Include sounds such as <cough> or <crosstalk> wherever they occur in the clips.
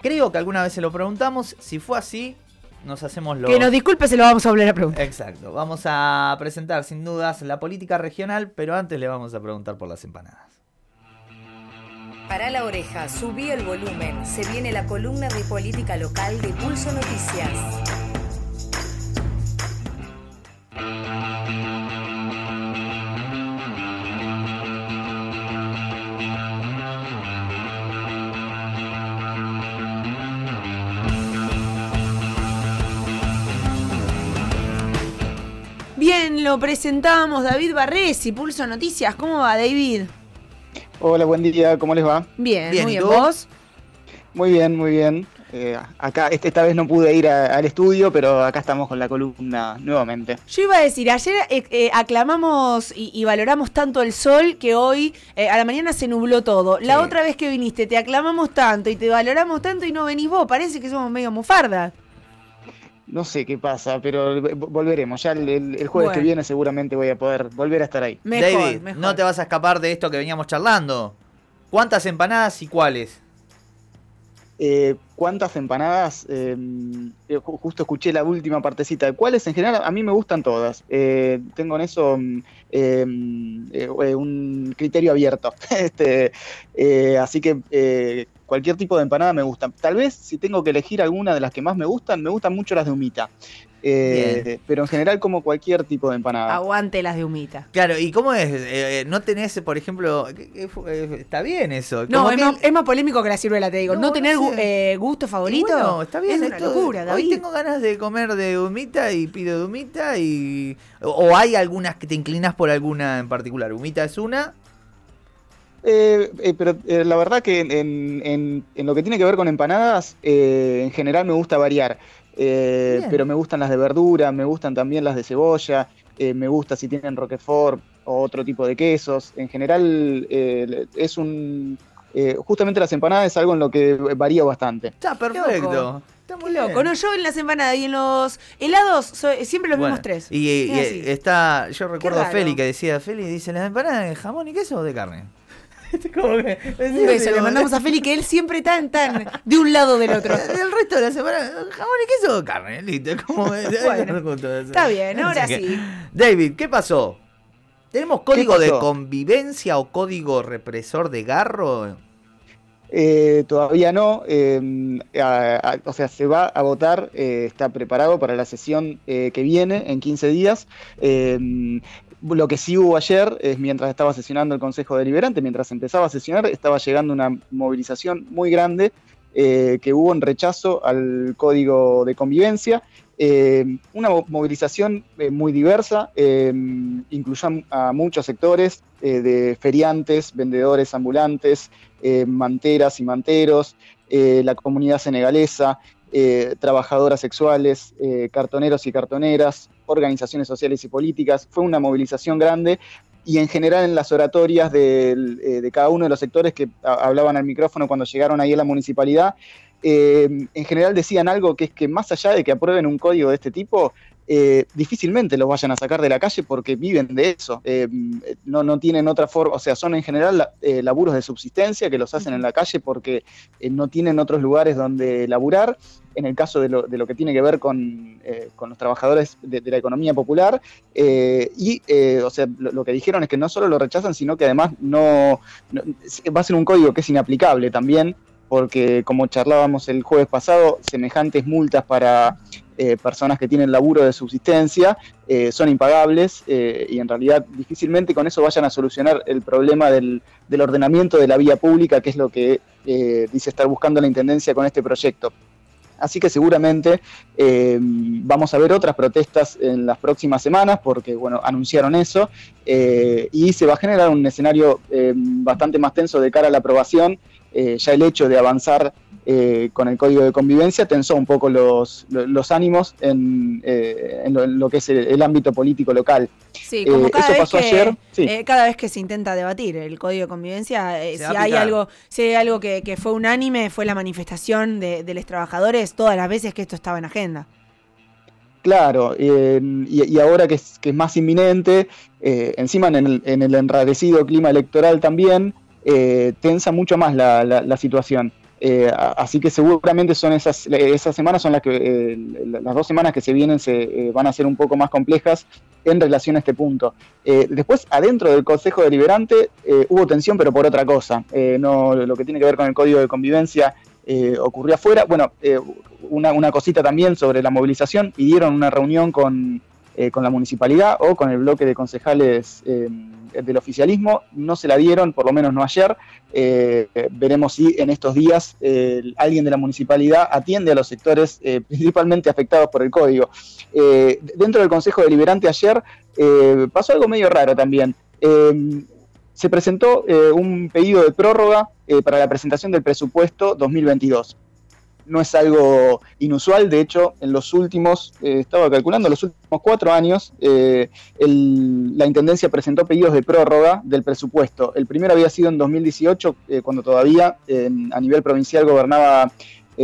Creo que alguna vez se lo preguntamos. Si fue así, nos hacemos lo. Que nos disculpe, se lo vamos a volver a preguntar. Exacto. Vamos a presentar sin dudas la política regional, pero antes le vamos a preguntar por las empanadas. Para la oreja, subí el volumen. Se viene la columna de política local de Pulso Noticias. Lo presentamos David Barresi, Pulso Noticias. ¿Cómo va, David? Hola, buen día, ¿cómo les va? Bien, Bien, muy ¿y bien. ¿Vos? Muy bien, muy bien. Eh, acá, este- esta vez no pude ir a- al estudio, pero acá estamos con la columna nuevamente. Yo iba a decir, ayer eh, eh, aclamamos y, y valoramos tanto el sol que hoy eh, a la mañana se nubló todo. La Sí. otra vez que viniste te aclamamos tanto y te valoramos tanto y no venís vos. Parece que somos medio mufarda. No sé qué pasa, pero volveremos. Ya el, el- el jueves Bueno. que viene seguramente voy a poder volver a estar ahí. Mejor, David, mejor. no te vas a escapar de esto que veníamos charlando. ¿Cuántas empanadas y cuáles? Eh, ¿Cuántas empanadas? Eh, eh, ju- justo escuché la última partecita. ¿Cuáles? En general, a mí me gustan todas. Eh, tengo en eso mm, mm, eh, eh, un criterio abierto. <laughs> este, eh, así que eh, cualquier tipo de empanada me gusta. Tal vez, si tengo que elegir alguna de las que más me gustan, me gustan mucho las de humita. Eh, pero en general, como cualquier tipo de empanada. Aguante las de humita. Claro, ¿y cómo es? Eh, eh, ¿No tenés, por ejemplo, eh, está bien eso? No, Como es que- más, es más polémico que la ciruela, te digo. No, ¿No, no tener gu- sé. eh, gusto favorito? bueno, está bien, Es una esto- locura, Hoy tengo ganas de comer de humita y pido de humita y... O, o hay algunas que te inclinas por alguna en particular. Humita es una. Eh, eh, pero eh, la verdad que en, en- en lo que tiene que ver con empanadas, eh, en general me gusta variar. Eh, pero me gustan las de verdura, me gustan también las de cebolla, eh, me gusta si tienen roquefort o otro tipo de quesos. En general eh, es un... eh, justamente las empanadas es algo en lo que varía bastante. Está perfecto. Está muy Qué loco. No, yo en las empanadas y en los helados soy- siempre los Bueno, mismos tres. Y, y- está, yo recuerdo a. Feli que decía, Feli dice, ¿las empanadas de jamón y queso o de carne? <laughs> Como que- Un beso, le mandamos a Feli que él siempre tan, tan de un lado del otro. <laughs> El resto de la semana, jamón y queso carne, listo. Como, Bueno, Está bien, ahora Así que- sí. David, ¿qué pasó? ¿Tenemos código de convivencia o código represor de garro? Eh, todavía no, eh, a- a- o sea, se va a votar, eh, está preparado para la sesión eh, que viene en 15 días. Lo que sí hubo ayer es mientras estaba sesionando el Consejo Deliberante, mientras empezaba a sesionar, estaba llegando una movilización muy grande eh, que hubo en rechazo al código de convivencia. Eh, una mo- movilización eh, muy diversa, incluyó a, muchos sectores de feriantes, vendedores ambulantes, manteras y manteros, la comunidad senegalesa, eh, trabajadoras sexuales, eh, cartoneros y cartoneras, organizaciones sociales y políticas. Fue una movilización grande y en general en las oratorias eh, de cada uno de los sectores que hablaban al micrófono cuando llegaron ahí a la municipalidad, en general decían algo que es que más allá de que aprueben un código de este tipo, eh, difícilmente los vayan a sacar de la calle porque viven de eso. Eh, no, no tienen otra forma, o sea, son en general eh, laburos de subsistencia que los hacen en la calle porque no tienen otros lugares donde laburar. En el caso de lo, de lo que tiene que ver con, con los trabajadores de, la economía popular. y, o sea, lo, que dijeron es que no solo lo rechazan, sino que además no- va a ser un código que es inaplicable también, porque como charlábamos el jueves pasado, semejantes multas para eh, personas que tienen laburo de subsistencia eh, son impagables eh, y en realidad difícilmente con eso vayan a solucionar el problema del, ordenamiento de la vía pública, que es lo que dice estar buscando la Intendencia con este proyecto. Así que seguramente vamos a ver otras protestas en las próximas semanas porque, bueno, anunciaron eso y se va a generar un escenario bastante más tenso de cara a la aprobación. Ya el hecho de avanzar eh, con el código de convivencia tensó un poco los, lo- los ánimos en, eh, en lo, en lo que es el, el ámbito político local. Sí, como Eh, cada eso vez pasó que, ayer, sí. eh, cada vez que se intenta debatir el código de convivencia, eh, si hay algo, si hay algo que, que fue unánime, fue la manifestación de, de los trabajadores todas las veces que esto estaba en agenda. Claro, eh, y, y ahora que es, que es más inminente, eh, encima en el, en el enrarecido clima electoral también, eh, tensa mucho más la, la- la situación. Eh, así que seguramente son esas, semanas son las que eh, las dos semanas que se vienen se eh, van a ser un poco más complejas en relación a este punto. después, adentro del Consejo Deliberante hubo tensión, pero por otra cosa. no lo que tiene que ver con el Código de Convivencia ocurrió afuera. Bueno, una, una cosita también sobre la movilización. Pidieron una reunión con con la municipalidad o con el bloque de concejales del oficialismo. No se la dieron, por lo menos no ayer. Eh, veremos si en estos días alguien de la municipalidad atiende a los sectores principalmente afectados por el código. dentro del Consejo Deliberante ayer pasó algo medio raro también se presentó un pedido de prórroga para la presentación del presupuesto 2022 no es algo inusual, de hecho, en los últimos, eh, estaba calculando, los últimos cuatro años, eh, la Intendencia presentó pedidos de prórroga del presupuesto. El primero había sido en 2018, eh, cuando todavía a nivel provincial gobernaba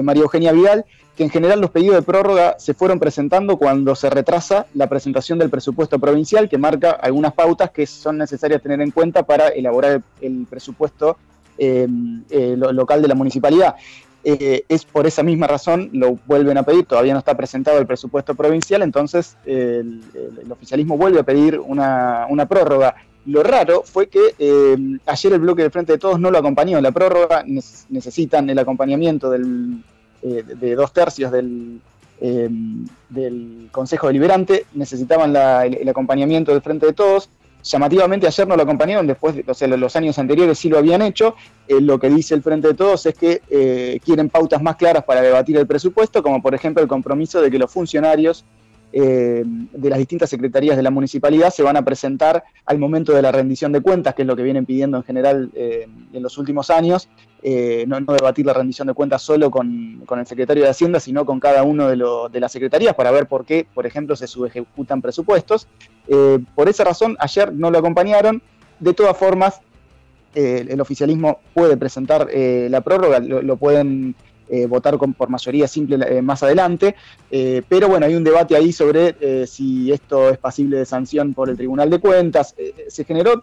María Eugenia Vidal, que en general los pedidos de prórroga se fueron presentando cuando se retrasa la presentación del presupuesto provincial, que marca algunas pautas que son necesarias tener en cuenta para elaborar el, presupuesto local de la municipalidad. Eh, es por esa misma razón, lo vuelven a pedir, todavía no está presentado el presupuesto provincial, entonces el, oficialismo vuelve a pedir una, prórroga. Lo raro fue que eh, ayer el bloque del Frente de Todos no lo acompañó. La prórroga necesitan el acompañamiento eh, de dos tercios del Consejo Deliberante, necesitaban el acompañamiento del Frente de Todos Llamativamente ayer no lo acompañaron, después, o los años anteriores sí lo habían hecho. Eh, lo que dice el Frente de Todos es que eh, quieren pautas más claras para debatir el presupuesto, como por ejemplo el compromiso de que los funcionarios eh, de las distintas secretarías de la municipalidad se van a presentar al momento de la rendición de cuentas, que es lo que vienen pidiendo en general en los últimos años, eh, no, debatir la rendición de cuentas solo con, el secretario de Hacienda, sino con cada uno de, de, las secretarías para ver por qué, por ejemplo, se subejecutan presupuestos. por esa razón, ayer no lo acompañaron. De todas formas, el oficialismo puede presentar la prórroga, lo pueden eh, votar con, por mayoría simple eh, más adelante. Eh, pero bueno, hay un debate ahí sobre si esto es pasible de sanción por el Tribunal de Cuentas. se generó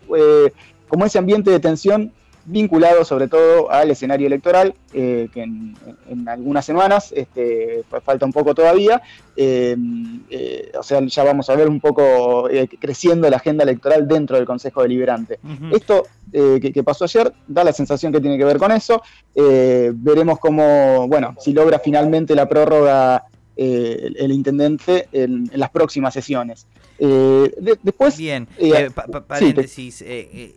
como ese ambiente de tensión vinculado sobre todo al escenario electoral, que en, algunas semanas este, falta un poco todavía. o sea, ya vamos a ver un poco creciendo la agenda electoral dentro del Consejo Deliberante. Esto eh, que, pasó ayer, da la sensación que tiene que ver con eso. Eh, veremos cómo, bueno, si logra finalmente la prórroga eh, el, intendente en, las próximas sesiones. después. Bien, paréntesis.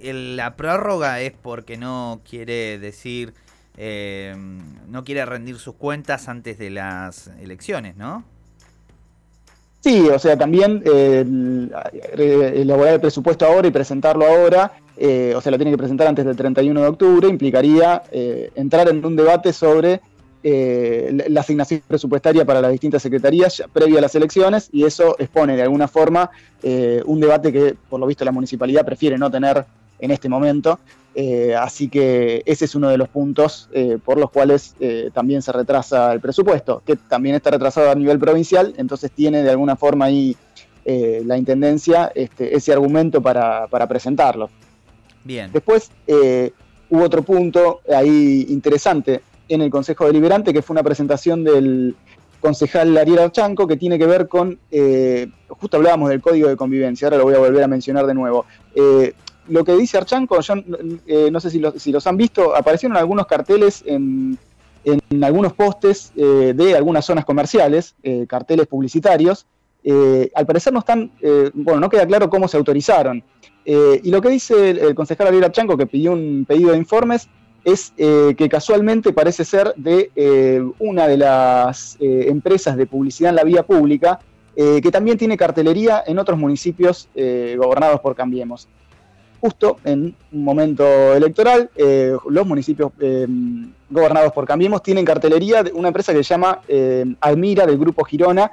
la prórroga es porque no quiere decir. no quiere rendir sus cuentas antes de las elecciones, ¿no? Sí, o sea, también elaborar el presupuesto ahora y presentarlo ahora eh, o sea, lo tiene que presentar antes del 31 de octubre, implicaría eh, entrar en un debate sobre eh, la asignación presupuestaria para las distintas secretarías previa a las elecciones y eso expone de alguna forma un debate que por lo visto la municipalidad prefiere no tener en este momento. así que ese es uno de los puntos por los cuales también se retrasa el presupuesto, que también está retrasado a nivel provincial, entonces tiene de alguna forma ahí la Intendencia este, ese argumento para presentarlo. Bien. Después eh, hubo otro punto ahí interesante en el Consejo Deliberante, que fue una presentación del concejal Ariel Archanco, que tiene que ver con, eh, justo hablábamos del código de convivencia, ahora lo voy a volver a mencionar de nuevo. Eh, lo que dice Archanco, yo no sé si, los han visto, aparecieron algunos carteles en, en algunos postes de algunas zonas comerciales, carteles publicitarios. al parecer no están, bueno, no queda claro cómo se autorizaron. Eh, y lo que dice el, concejal Ariel Chanco, que pidió un pedido de informes, es eh, que casualmente parece ser de eh, una de las empresas de publicidad en la vía pública, que también tiene cartelería en otros municipios gobernados por Cambiemos. Justo en un momento electoral, los municipios gobernados por Cambiemos tienen cartelería de una empresa que se llama Almira del Grupo Girona.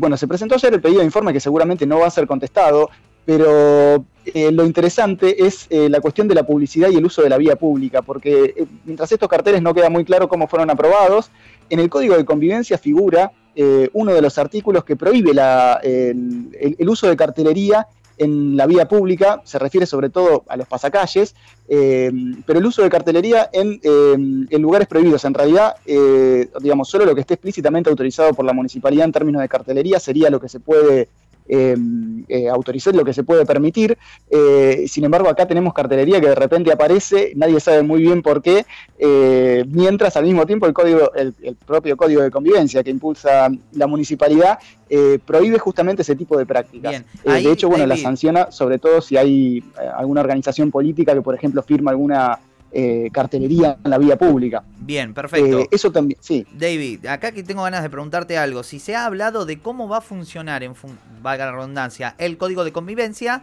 bueno, se presentó ayer el pedido de informe que seguramente no va a ser contestado pero eh, lo interesante es eh, la cuestión de la publicidad y el uso de la vía pública, porque eh, mientras estos carteles no queda muy claro cómo fueron aprobados, en el Código de Convivencia figura uno de los artículos que prohíbe el, uso de cartelería en la vía pública, se refiere sobre todo a los pasacalles, eh, pero el uso de cartelería en, lugares prohibidos, en realidad, digamos, solo lo que esté explícitamente autorizado por la municipalidad en términos de cartelería sería lo que se puede Em, eh, autorizar lo que se puede permitir. Eh, sin embargo, acá tenemos cartelería que de repente aparece, nadie sabe muy bien por qué, eh, mientras al mismo tiempo el código, el, propio código de convivencia que impulsa la municipalidad prohíbe justamente ese tipo de prácticas. de hecho, bueno, la sanciona sobre todo si hay alguna organización política que, por ejemplo, firma alguna eh, cartelería en la vía pública. Bien, perfecto. Eh, eso también, sí. David, acá que tengo ganas de preguntarte algo. Si se ha hablado de cómo va a funcionar, en valga la redundancia, el código de convivencia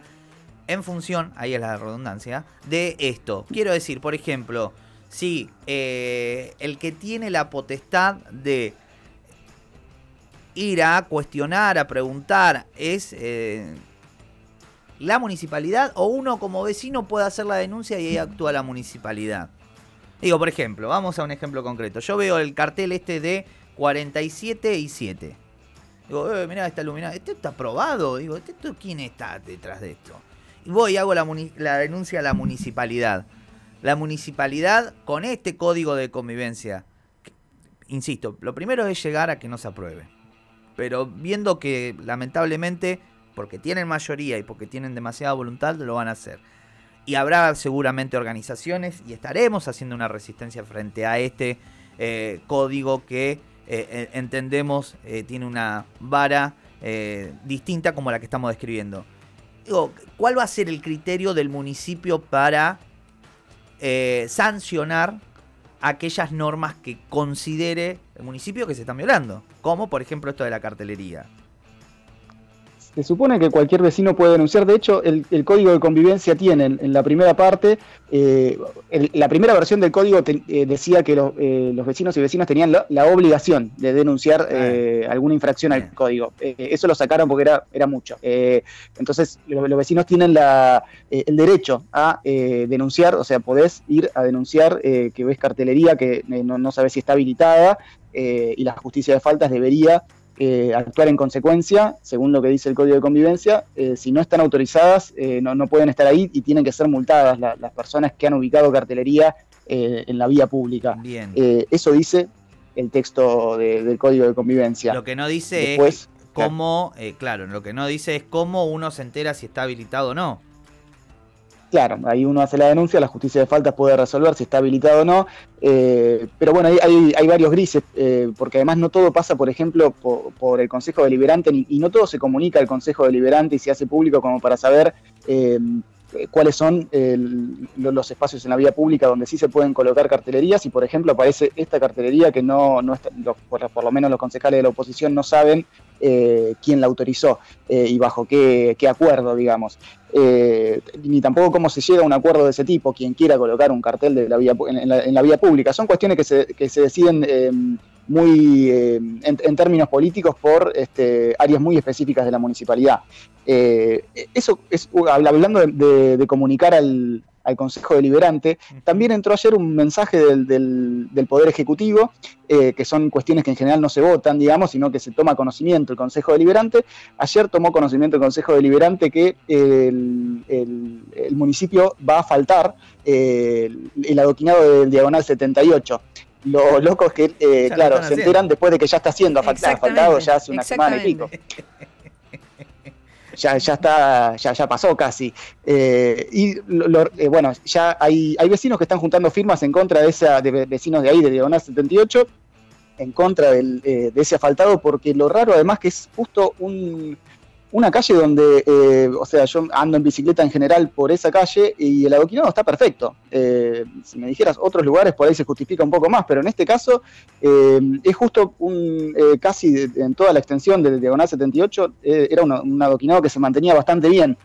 en función, ahí es la redundancia, de esto. Quiero decir, por ejemplo, si eh, el que tiene la potestad de ir a cuestionar, a preguntar, es la municipalidad o uno como vecino puede hacer la denuncia y ahí actúa la municipalidad. Digo, por ejemplo, vamos a un ejemplo concreto. Yo veo el cartel este de 47 y 7. Digo, eh, mirá, está iluminado. Este está aprobado. Digo, ¿este, ¿quién está detrás de esto? Y voy y hago la denuncia a la municipalidad. La municipalidad con este código de convivencia. Insisto, lo primero es llegar a que no se apruebe. Pero viendo que lamentablemente porque tienen mayoría y porque tienen demasiada voluntad, lo van a hacer. Y habrá seguramente organizaciones y estaremos haciendo una resistencia frente a este eh, código que eh, eh, entendemos tiene una vara distinta como la que estamos describiendo. ¿Cuál va a ser el criterio del municipio para sancionar aquellas normas que considere el municipio que se están violando? Como por ejemplo esto de la cartelería. Se supone que cualquier vecino puede denunciar. De hecho, el, código de convivencia tiene en, la primera parte, eh, la primera versión del código eh, decía que eh, los vecinos y vecinas tenían la, obligación de denunciar ah. alguna infracción al código. eso lo sacaron porque era, era mucho. entonces, los, vecinos tienen la, el derecho a denunciar, o sea, podés ir a denunciar que ves cartelería que no, no sabes si está habilitada y la justicia de faltas debería eh, actuar en consecuencia, según lo que dice el Código de Convivencia. Eh, si no están autorizadas, eh, no, pueden estar ahí y tienen que ser multadas las personas que han ubicado cartelería en la vía pública. Bien. eso dice el texto del Código de Convivencia. Lo que no dice es cómo, claro, lo que no dice es cómo uno se entera si está habilitado o no. Claro, ahí uno hace la denuncia, la justicia de faltas puede resolver si está habilitado o no, eh, pero bueno, hay, hay, varios grises, eh, porque además no todo pasa, por ejemplo, por, el Consejo Deliberante, y no todo se comunica al Consejo Deliberante y se hace público como para saber eh, cuáles son los espacios en la vía pública donde sí se pueden colocar cartelerías, y por ejemplo aparece esta cartelería que no, no está, por, lo menos los concejales de la oposición no saben quién la autorizó y bajo qué, acuerdo, digamos. Eh, ni tampoco cómo se llega a un acuerdo de ese tipo, quien quiera colocar un cartel de la vía, en, la, vía pública. Son cuestiones que se, que se deciden eh, muy eh, en, términos políticos por este, áreas muy específicas de la municipalidad. eso es, hablando de comunicar al, al Consejo Deliberante. También entró ayer un mensaje del, Poder Ejecutivo, eh, que son cuestiones que en general no se votan, digamos, sino que se toma conocimiento el Consejo Deliberante. Ayer tomó conocimiento el Consejo Deliberante que el, municipio va a faltar eh, el, adoquinado del Diagonal 78 los locos que, eh, claro, se enteran después de que ya está siendo asfaltado ya hace una semana y pico. ya, ya está, ya, ya pasó casi. Eh, y eh, bueno, ya hay, hay vecinos que están juntando firmas en contra de esa, de vecinos de ahí, de Diagonal 78, en contra del, eh, de ese asfaltado, porque lo raro además que es justo un, una calle donde, eh, o sea, yo ando en bicicleta en general por esa calle y el adoquinado está perfecto. Eh, si me dijeras otros lugares, por ahí se justifica un poco más, pero en este caso eh, es justo un casi en toda la extensión del Diagonal 78, era un adoquinado que se mantenía bastante bien.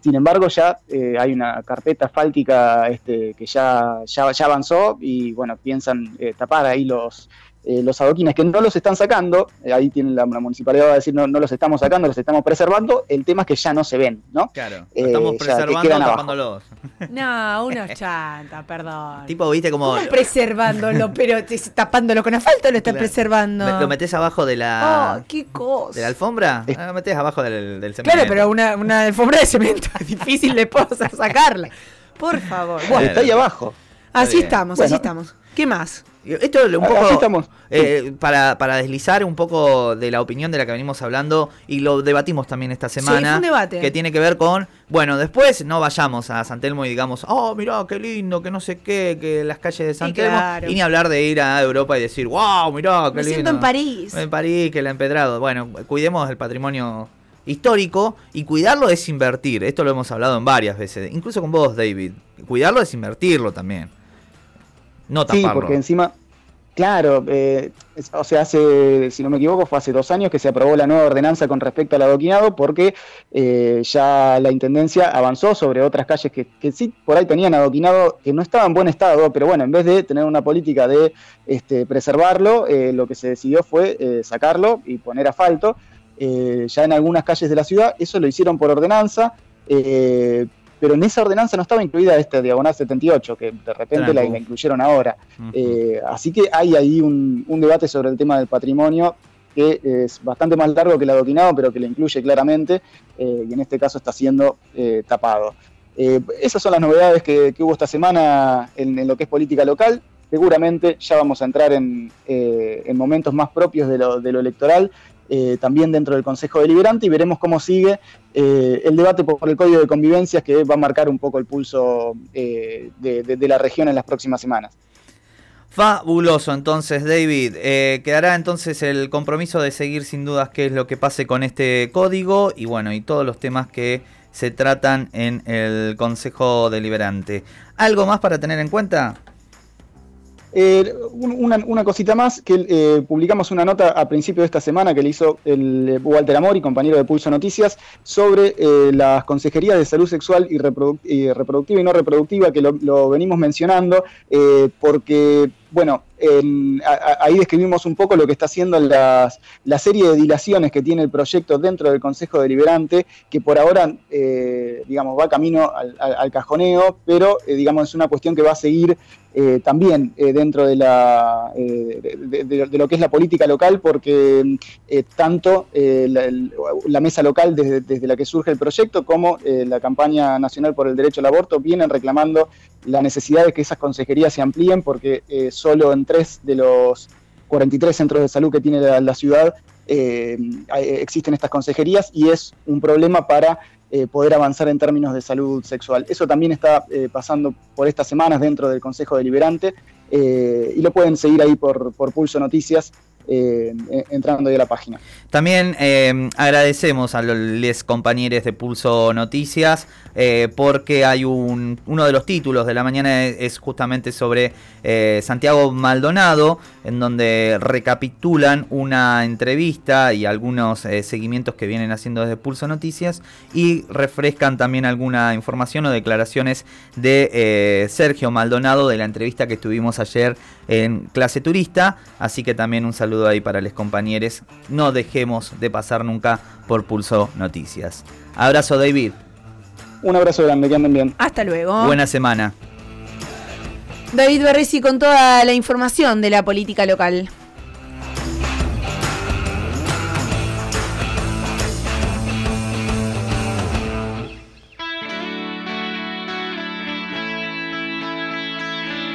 Sin embargo, ya hay una carpeta asfáltica este, que ya, ya, avanzó y bueno, piensan tapar ahí los, eh, los adoquines que no los están sacando, eh, ahí tiene la, municipalidad va a decir no, no los estamos sacando, los estamos preservando, el tema es que ya no se ven, ¿no? Claro, estamos preservando tapándolos. No, uno chanta, perdón. Tipo, viste como... preservándolo, pero tapándolo con asfalto lo estás preservando. Lo metes abajo de la... Oh, qué cosa. ¿De la alfombra? Ah, lo metes abajo del, cemento. Claro, pero una, una alfombra de cemento <laughs> es difícil de poder sacarla. Por favor. Bueno, está ahí abajo. Así estamos, así estamos. ¿Qué más? Esto es un poco eh, para, para, deslizar un poco de la opinión de la que venimos hablando y lo debatimos también esta semana. un debate. Que tiene que ver con, bueno, después no vayamos a San Telmo y digamos, oh, mirá, qué lindo, que no sé qué, que las calles de San Telmo. Y ni hablar de ir a Europa y decir, wow, mirá, qué Me lindo. Siento en París. En París, que la empedrado. Bueno, cuidemos el patrimonio histórico y cuidarlo es invertir. Esto lo hemos hablado en varias veces, incluso con vos, David. Cuidarlo es invertirlo también. No taparlo. Sí, porque encima, claro, eh, o sea, hace, si no me equivoco, fue hace dos años que se aprobó la nueva ordenanza con respecto al adoquinado porque eh, ya la Intendencia avanzó sobre otras calles que, que, sí por ahí tenían adoquinado que no estaba en buen estado, pero bueno, en vez de tener una política de este, preservarlo, eh, lo que se decidió fue sacarlo y poner asfalto. ya en algunas calles de la ciudad, eso lo hicieron por ordenanza, pero en esa ordenanza no estaba incluida esta diagonal 78, que de repente la, incluyeron ahora. Eh, así que hay ahí un, debate sobre el tema del patrimonio que es bastante más largo que el adoquinado, pero que lo incluye claramente, eh, y en este caso está siendo eh, tapado. esas son las novedades que, hubo esta semana en, lo que es política local. Seguramente ya vamos a entrar en, momentos más propios de lo electoral eh, también dentro del Consejo Deliberante y veremos cómo sigue eh, el debate por el Código de Convivencias que va a marcar un poco el pulso eh, de, la región en las próximas semanas. Fabuloso, entonces David. quedará entonces el compromiso de seguir sin dudas qué es lo que pase con este código y bueno, y todos los temas que se tratan en el Consejo Deliberante. ¿Algo más para tener en cuenta? Eh, una, cosita más, que eh, publicamos una nota a principio de esta semana que le hizo el eh, Walter Amori, compañero de Pulso Noticias, sobre las consejerías de salud sexual y, reproductiva y no reproductiva, que lo venimos mencionando, porque bueno, ahí describimos un poco lo que está haciendo la serie de dilaciones que tiene el proyecto dentro del Consejo Deliberante, que por ahora, eh, digamos, va camino al, cajoneo, pero, eh, digamos, es una cuestión que va a seguir eh, también dentro de, la, de, lo que es la política local, porque tanto la, mesa local desde, desde, la que surge el proyecto como la campaña nacional por el derecho al aborto vienen reclamando la necesidad de que esas consejerías se amplíen, porque solo en tres de los 43 centros de salud que tiene la, ciudad eh, existen estas consejerías y es un problema para eh, poder avanzar en términos de salud sexual. Eso también está eh, pasando por estas semanas dentro del Consejo Deliberante y lo pueden seguir ahí por, por Pulso Noticias eh, entrando ahí a la página. También eh, agradecemos a los compañeros de Pulso Noticias eh, porque hay un, uno de los títulos de la mañana es justamente sobre Santiago Maldonado, en donde recapitulan una entrevista y algunos seguimientos que vienen haciendo desde Pulso Noticias y refrescan también alguna información o declaraciones de Sergio Maldonado de la entrevista que tuvimos ayer en clase turista, así que también un saludo ahí para los compañeros. No dejemos de pasar nunca por Pulso Noticias. Abrazo David. Un abrazo grande, que anden bien. Hasta luego. Buena semana. David Berresi con toda la información de la política local.